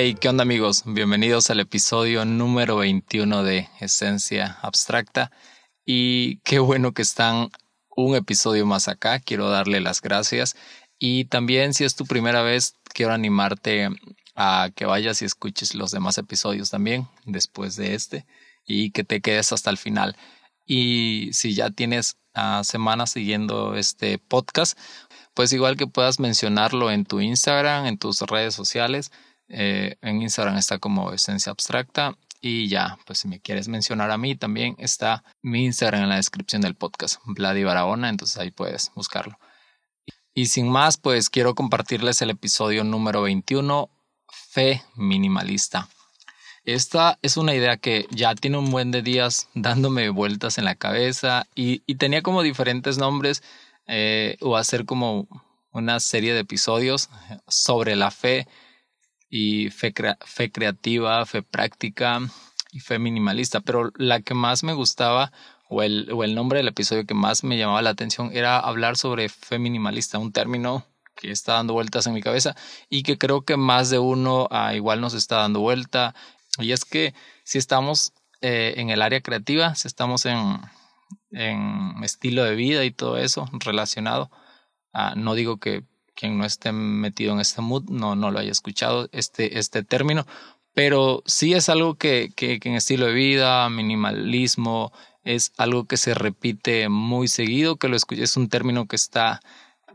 Hey, ¿qué onda amigos? Bienvenidos al episodio número 21 de Esencia Abstracta. Y qué bueno que están un episodio más acá. Quiero darle las gracias. Y también si es tu primera vez, quiero animarte a que vayas y escuches los demás episodios también después de este y que te quedes hasta el final. Y si ya tienes uh, semanas siguiendo este podcast, pues igual que puedas mencionarlo en tu Instagram, en tus redes sociales. Eh, en Instagram está como Esencia Abstracta. Y ya, pues si me quieres mencionar a mí, también está mi Instagram en la descripción del podcast, Vladi Barahona, entonces ahí puedes buscarlo. Y sin más, pues quiero compartirles el episodio número 21, Fe Minimalista. Esta es una idea que ya tiene un buen de días dándome vueltas en la cabeza y, tenía como diferentes nombres eh, o hacer como una serie de episodios sobre la fe y fe, fe creativa, fe práctica y fe minimalista, pero la que más me gustaba o el, o el nombre del episodio que más me llamaba la atención era hablar sobre fe minimalista, un término que está dando vueltas en mi cabeza y que creo que más de uno ah, igual nos está dando vuelta. Y es que si estamos eh, en el área creativa, si estamos en, en, estilo de vida y todo eso relacionado, uh, no digo que quien no esté metido en este mood no, no lo haya escuchado este, este término, pero sí es algo que, que, en estilo de vida, minimalismo, es algo que se repite muy seguido, que lo es un término que está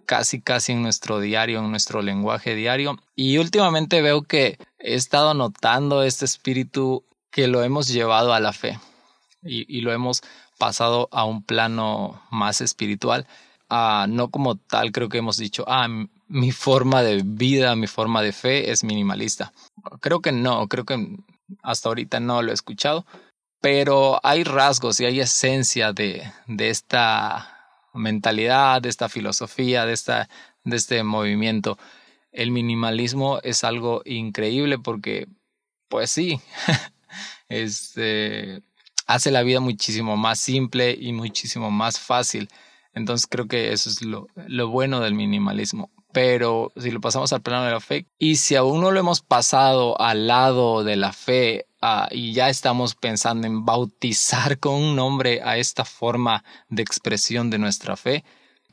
casi casi en nuestro diario, en nuestro lenguaje diario. Y últimamente veo que he estado notando este espíritu que lo hemos llevado a la fe y, lo hemos pasado a un plano más espiritual. Ah, no como tal, creo que hemos dicho, ah, mi forma de vida, mi forma de fe es minimalista. Creo que no, creo que hasta ahorita no lo he escuchado, pero hay rasgos y hay esencia de, de esta mentalidad, de esta filosofía, de, esta, de este movimiento. El minimalismo es algo increíble porque, pues sí, este, hace la vida muchísimo más simple y muchísimo más fácil. Entonces creo que eso es lo, lo bueno del minimalismo. Pero si lo pasamos al plano de la fe, y si aún no lo hemos pasado al lado de la fe, uh, y ya estamos pensando en bautizar con un nombre a esta forma de expresión de nuestra fe,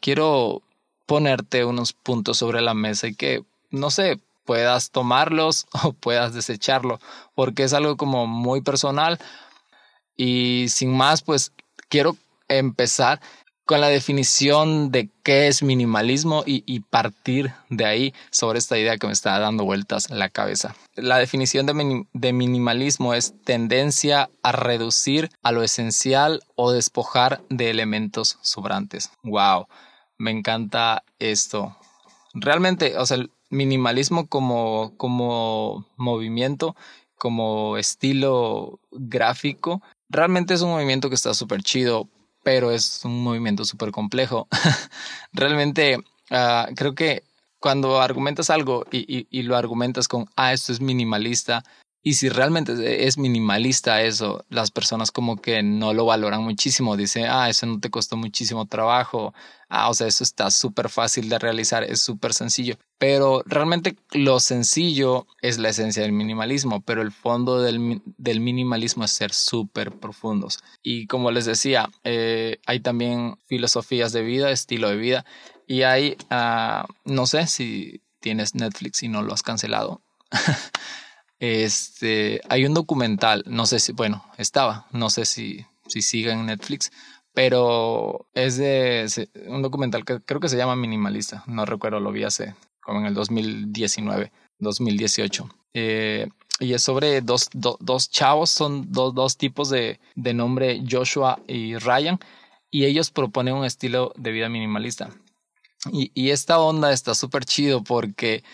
quiero ponerte unos puntos sobre la mesa y que, no sé, puedas tomarlos o puedas desecharlo, porque es algo como muy personal. Y sin más, pues quiero empezar con la definición de qué es minimalismo y, partir de ahí sobre esta idea que me está dando vueltas en la cabeza. La definición de, minimalismo es tendencia a reducir a lo esencial o despojar de elementos sobrantes. Wow, me encanta esto. Realmente, o sea, el minimalismo como, como movimiento, como estilo gráfico, realmente es un movimiento que está súper chido pero es un movimiento súper complejo. Realmente uh, creo que cuando argumentas algo y, y, y, lo argumentas con, ah, esto es minimalista, y si realmente es minimalista eso, las personas como que no lo valoran muchísimo. Dice, ah, eso no te costó muchísimo trabajo. Ah, o sea, eso está súper fácil de realizar, es súper sencillo. Pero realmente lo sencillo es la esencia del minimalismo, pero el fondo del, del minimalismo es ser súper profundos. Y como les decía, eh, hay también filosofías de vida, estilo de vida. Y hay, uh, no sé si tienes Netflix y no lo has cancelado. Este, hay un documental, no sé si, bueno, estaba, no sé si, si sigue en Netflix, pero es de un documental que creo que se llama Minimalista, no recuerdo, lo vi hace como en el 2019, 2018. Eh, y es sobre dos, dos chavos, son dos, dos tipos de, de nombre Joshua y Ryan, y ellos proponen un estilo de vida minimalista. Y, y esta onda está súper chido porque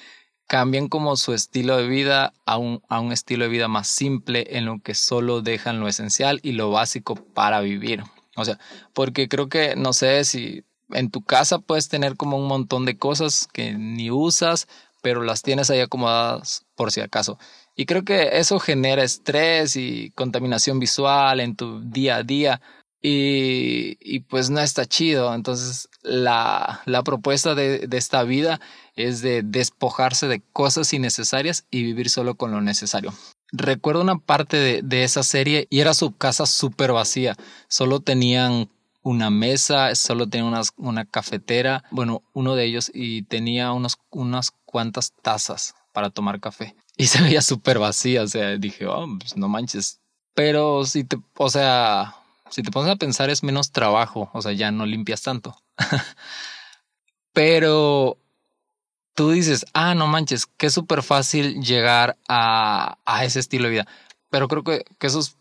cambian como su estilo de vida a un, a un estilo de vida más simple en lo que solo dejan lo esencial y lo básico para vivir. O sea, porque creo que, no sé si en tu casa puedes tener como un montón de cosas que ni usas, pero las tienes ahí acomodadas por si acaso. Y creo que eso genera estrés y contaminación visual en tu día a día. Y, pues no está chido. Entonces la, la propuesta de, esta vida es de despojarse de cosas innecesarias y vivir solo con lo necesario. Recuerdo una parte de, esa serie y era su casa súper vacía. Solo tenían una mesa, solo tenía unas, una cafetera, bueno, uno de ellos y tenía unos, unas cuantas tazas para tomar café. Y se veía súper vacía, o sea, dije, oh, pues no manches. Pero si te, o sea, si te pones a pensar es menos trabajo, o sea, ya no limpias tanto. Pero tú dices, ah, no manches, que es súper fácil llegar a, a, ese estilo de vida. Pero creo que, que esos,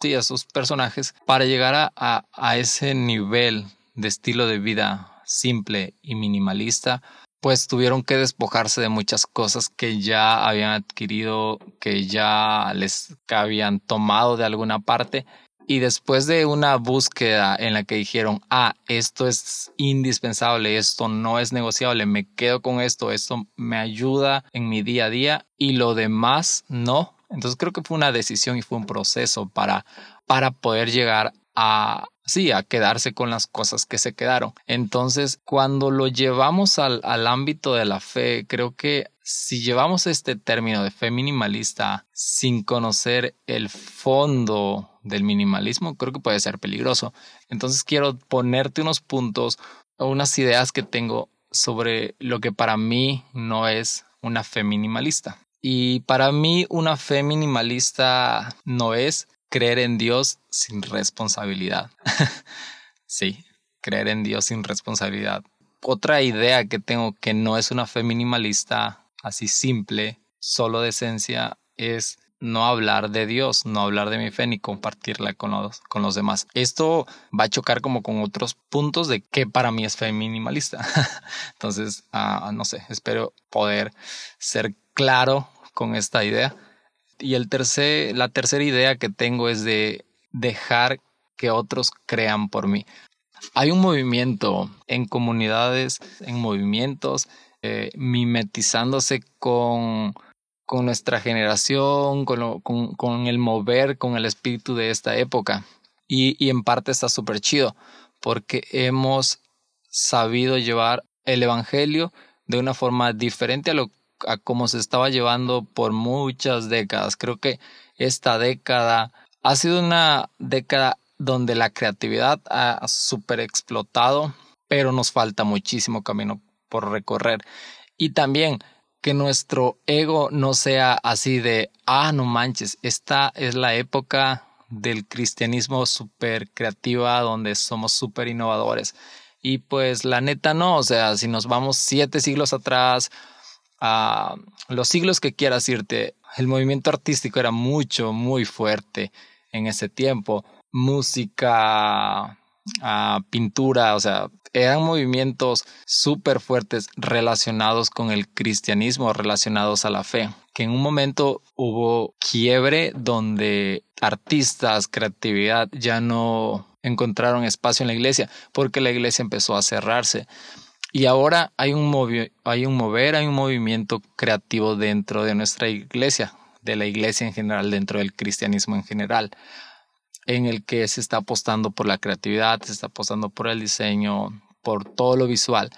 sí, esos personajes, para llegar a, a, ese nivel de estilo de vida simple y minimalista, pues tuvieron que despojarse de muchas cosas que ya habían adquirido, que ya les habían tomado de alguna parte y después de una búsqueda en la que dijeron, ah, esto es indispensable, esto no es negociable, me quedo con esto, esto me ayuda en mi día a día y lo demás no. Entonces creo que fue una decisión y fue un proceso para, para poder llegar a, sí, a quedarse con las cosas que se quedaron. Entonces, cuando lo llevamos al, al ámbito de la fe, creo que si llevamos este término de fe minimalista sin conocer el fondo del minimalismo, creo que puede ser peligroso. Entonces quiero ponerte unos puntos o unas ideas que tengo sobre lo que para mí no es una fe minimalista. Y para mí una fe minimalista no es creer en Dios sin responsabilidad. sí, creer en Dios sin responsabilidad. Otra idea que tengo que no es una fe minimalista así simple, solo de esencia, es no hablar de Dios, no hablar de mi fe ni compartirla con los, con los demás. Esto va a chocar como con otros puntos de que para mí es fe minimalista. Entonces, uh, no sé, espero poder ser claro con esta idea. Y el tercer, la tercera idea que tengo es de dejar que otros crean por mí. Hay un movimiento en comunidades, en movimientos, eh, mimetizándose con, con nuestra generación, con, con, con, el mover, con el espíritu de esta época. Y, y en parte está súper chido, porque hemos sabido llevar el Evangelio de una forma diferente a lo a como se estaba llevando por muchas décadas. Creo que esta década ha sido una década donde la creatividad ha super explotado, pero nos falta muchísimo camino por recorrer. Y también que nuestro ego no sea así de, ah, no manches, esta es la época del cristianismo súper creativa donde somos súper innovadores. Y pues la neta no, o sea, si nos vamos siete siglos atrás, a los siglos que quieras irte, el movimiento artístico era mucho, muy fuerte en ese tiempo. Música, a pintura, o sea, eran movimientos súper fuertes relacionados con el cristianismo, relacionados a la fe, que en un momento hubo quiebre donde artistas, creatividad ya no encontraron espacio en la iglesia porque la iglesia empezó a cerrarse. Y ahora hay un, hay un mover, hay un movimiento creativo dentro de nuestra iglesia, de la iglesia en general, dentro del cristianismo en general en el que se está apostando por la creatividad, se está apostando por el diseño, por todo lo visual.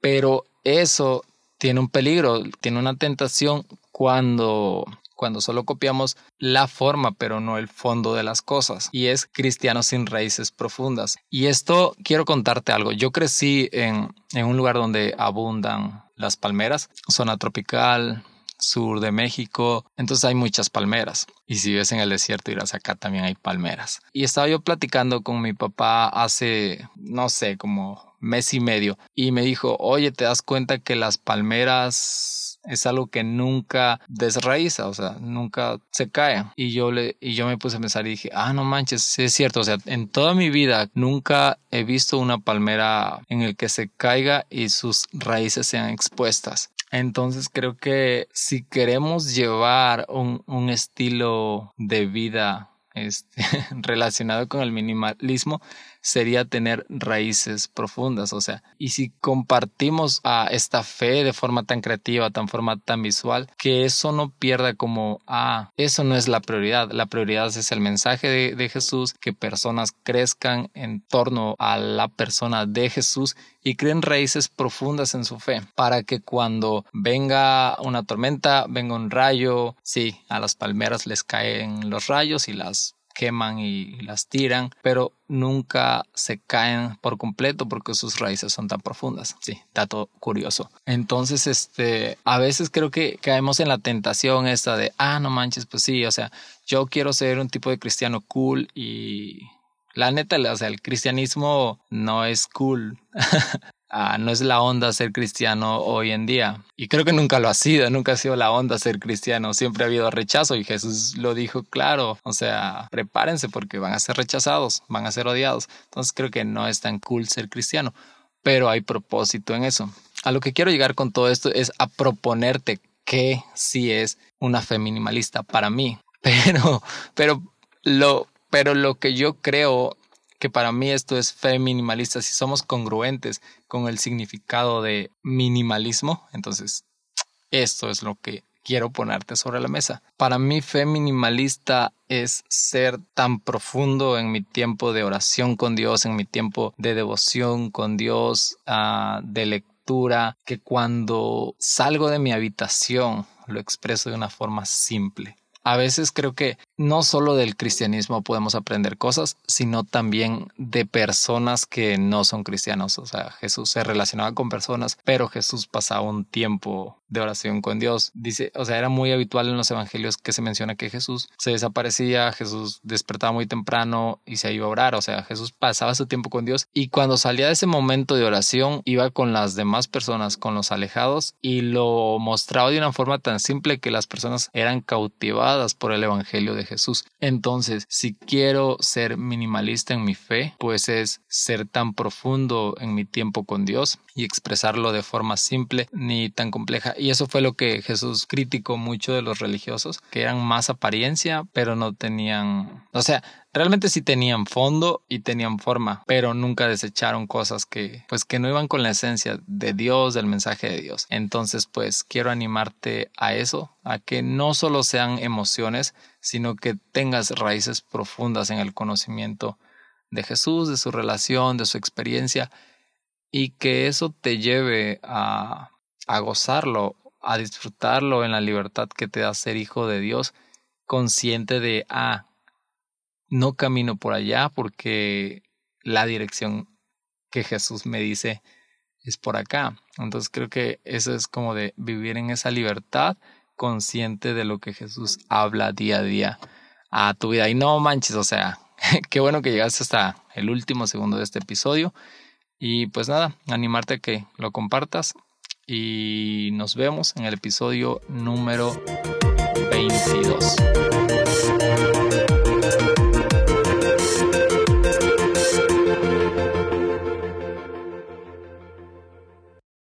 Pero eso tiene un peligro, tiene una tentación cuando cuando solo copiamos la forma pero no el fondo de las cosas y es cristiano sin raíces profundas. Y esto quiero contarte algo. Yo crecí en, en un lugar donde abundan las palmeras, zona tropical, sur de México, entonces hay muchas palmeras. Y si ves en el desierto irás acá también hay palmeras. Y estaba yo platicando con mi papá hace, no sé, como mes y medio, y me dijo, oye, ¿te das cuenta que las palmeras es algo que nunca desraíza, o sea, nunca se cae. Y yo le, y yo me puse a pensar y dije, ah, no manches, es cierto, o sea, en toda mi vida nunca he visto una palmera en el que se caiga y sus raíces sean expuestas. Entonces creo que si queremos llevar un, un estilo de vida este, relacionado con el minimalismo sería tener raíces profundas, o sea, y si compartimos a esta fe de forma tan creativa, tan forma tan visual, que eso no pierda como, ah, eso no es la prioridad, la prioridad es el mensaje de, de Jesús, que personas crezcan en torno a la persona de Jesús y creen raíces profundas en su fe, para que cuando venga una tormenta, venga un rayo, sí, a las palmeras les caen los rayos y las queman y las tiran, pero nunca se caen por completo porque sus raíces son tan profundas. Sí, dato curioso. Entonces, este, a veces creo que caemos en la tentación esta de, ah, no manches, pues sí, o sea, yo quiero ser un tipo de cristiano cool y la neta, o sea, el cristianismo no es cool. Ah, no es la onda ser cristiano hoy en día. Y creo que nunca lo ha sido, nunca ha sido la onda ser cristiano. Siempre ha habido rechazo y Jesús lo dijo claro. O sea, prepárense porque van a ser rechazados, van a ser odiados. Entonces creo que no es tan cool ser cristiano, pero hay propósito en eso. A lo que quiero llegar con todo esto es a proponerte que sí es una fe minimalista para mí. Pero, pero lo, pero lo que yo creo que para mí esto es fe minimalista, si somos congruentes con el significado de minimalismo, entonces esto es lo que quiero ponerte sobre la mesa. Para mí fe minimalista es ser tan profundo en mi tiempo de oración con Dios, en mi tiempo de devoción con Dios, uh, de lectura, que cuando salgo de mi habitación lo expreso de una forma simple a veces creo que no solo del cristianismo podemos aprender cosas, sino también de personas que no son cristianos. O sea, Jesús se relacionaba con personas, pero Jesús pasaba un tiempo de oración con Dios. Dice, o sea, era muy habitual en los evangelios que se menciona que Jesús se desaparecía, Jesús despertaba muy temprano y se iba a orar. O sea, Jesús pasaba su tiempo con Dios y cuando salía de ese momento de oración iba con las demás personas, con los alejados y lo mostraba de una forma tan simple que las personas eran cautivadas por el evangelio de Jesús. Entonces, si quiero ser minimalista en mi fe, pues es ser tan profundo en mi tiempo con Dios y expresarlo de forma simple ni tan compleja. Y eso fue lo que Jesús criticó mucho de los religiosos, que eran más apariencia, pero no tenían, o sea, realmente sí tenían fondo y tenían forma, pero nunca desecharon cosas que, pues, que no iban con la esencia de Dios, del mensaje de Dios. Entonces, pues, quiero animarte a eso, a que no solo sean emociones, sino que tengas raíces profundas en el conocimiento de Jesús, de su relación, de su experiencia y que eso te lleve a, a gozarlo, a disfrutarlo en la libertad que te da ser hijo de Dios, consciente de, ah, no camino por allá porque la dirección que Jesús me dice es por acá. Entonces creo que eso es como de vivir en esa libertad consciente de lo que Jesús habla día a día a tu vida. Y no manches, o sea, qué bueno que llegaste hasta el último segundo de este episodio. Y pues nada, animarte a que lo compartas y nos vemos en el episodio número 22.